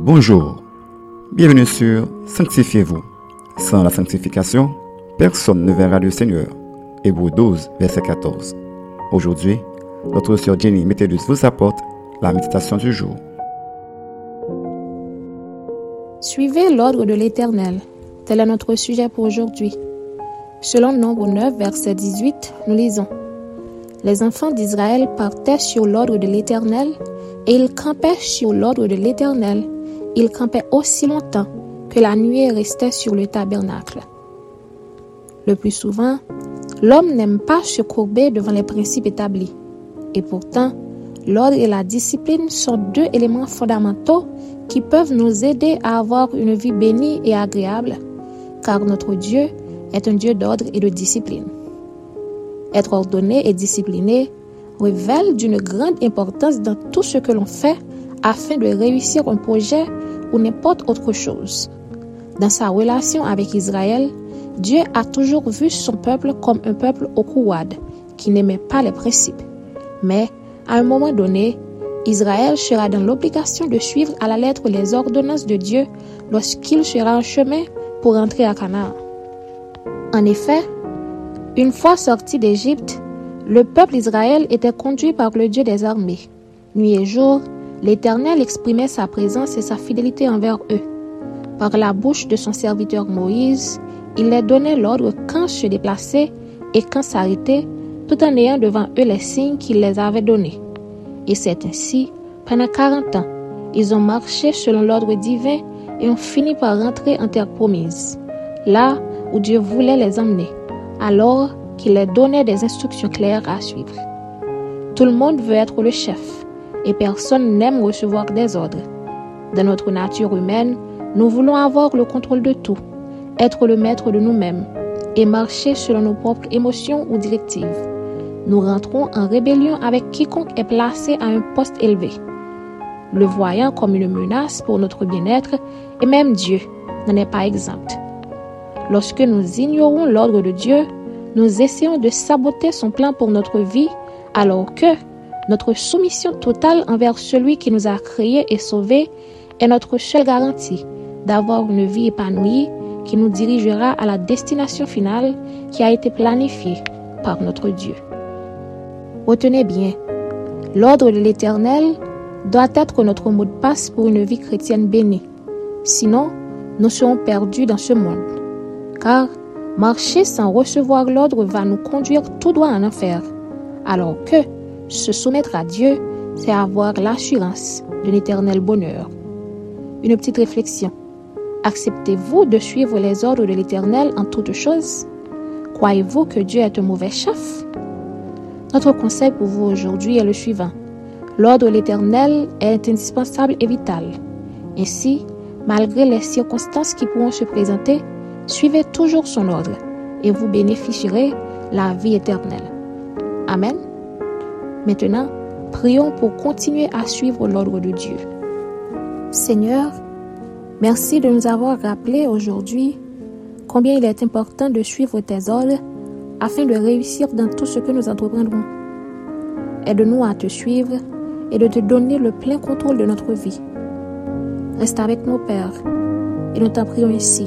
Bonjour, bienvenue sur Sanctifiez-vous. Sans la sanctification, personne ne verra le Seigneur. Hébreu 12, verset 14. Aujourd'hui, notre sœur Jenny Métellus vous apporte la méditation du jour. Suivez l'ordre de l'Éternel. Tel est notre sujet pour aujourd'hui. Selon Nombre 9, verset 18, nous lisons Les enfants d'Israël partaient sur l'ordre de l'Éternel et ils campaient sur l'ordre de l'Éternel. Ils campaient aussi longtemps que la nuée restait sur le tabernacle. Le plus souvent, l'homme n'aime pas se courber devant les principes établis. Et pourtant, l'ordre et la discipline sont deux éléments fondamentaux qui peuvent nous aider à avoir une vie bénie et agréable, car notre Dieu est un Dieu d'ordre et de discipline. Être ordonné et discipliné révèle d'une grande importance dans tout ce que l'on fait afin de réussir un projet ou n'importe autre chose. Dans sa relation avec Israël, Dieu a toujours vu son peuple comme un peuple au couade, qui n'aimait pas les principes. Mais, à un moment donné, Israël sera dans l'obligation de suivre à la lettre les ordonnances de Dieu lorsqu'il sera en chemin pour entrer à Canaan. En effet, une fois sorti d'Égypte, le peuple Israël était conduit par le Dieu des armées. Nuit et jour, l'Éternel exprimait sa présence et sa fidélité envers eux. Par la bouche de son serviteur Moïse, il leur donnait l'ordre quand se déplacer et quand s'arrêter, tout en ayant devant eux les signes qu'il les avait donnés. Et c'est ainsi, pendant quarante ans, ils ont marché selon l'ordre divin et ont fini par rentrer en terre promise, là où Dieu voulait les emmener. Alors, qui leur donnait des instructions claires à suivre. Tout le monde veut être le chef et personne n'aime recevoir des ordres. Dans notre nature humaine, nous voulons avoir le contrôle de tout, être le maître de nous-mêmes et marcher selon nos propres émotions ou directives. Nous rentrons en rébellion avec quiconque est placé à un poste élevé, le voyant comme une menace pour notre bien-être et même Dieu n'en est pas exempt. Lorsque nous ignorons l'ordre de Dieu, nous essayons de saboter son plan pour notre vie alors que notre soumission totale envers celui qui nous a créés et sauvés est notre seule garantie d'avoir une vie épanouie qui nous dirigera à la destination finale qui a été planifiée par notre Dieu. Retenez bien, l'ordre de l'Éternel doit être notre mot de passe pour une vie chrétienne bénie. Sinon, nous serons perdus dans ce monde. Car Marcher sans recevoir l'ordre va nous conduire tout droit en enfer. Alors que se soumettre à Dieu, c'est avoir l'assurance d'un éternel bonheur. Une petite réflexion. Acceptez-vous de suivre les ordres de l'Éternel en toutes choses? Croyez-vous que Dieu est un mauvais chef? Notre conseil pour vous aujourd'hui est le suivant. L'ordre de l'Éternel est indispensable et vital. Ainsi, malgré les circonstances qui pourront se présenter, Suivez toujours son ordre et vous bénéficierez la vie éternelle. Amen. Maintenant, prions pour continuer à suivre l'ordre de Dieu. Seigneur, merci de nous avoir rappelé aujourd'hui combien il est important de suivre tes ordres afin de réussir dans tout ce que nous entreprendrons. Aide-nous à te suivre et de te donner le plein contrôle de notre vie. Reste avec nos pères et nous t'en prions ici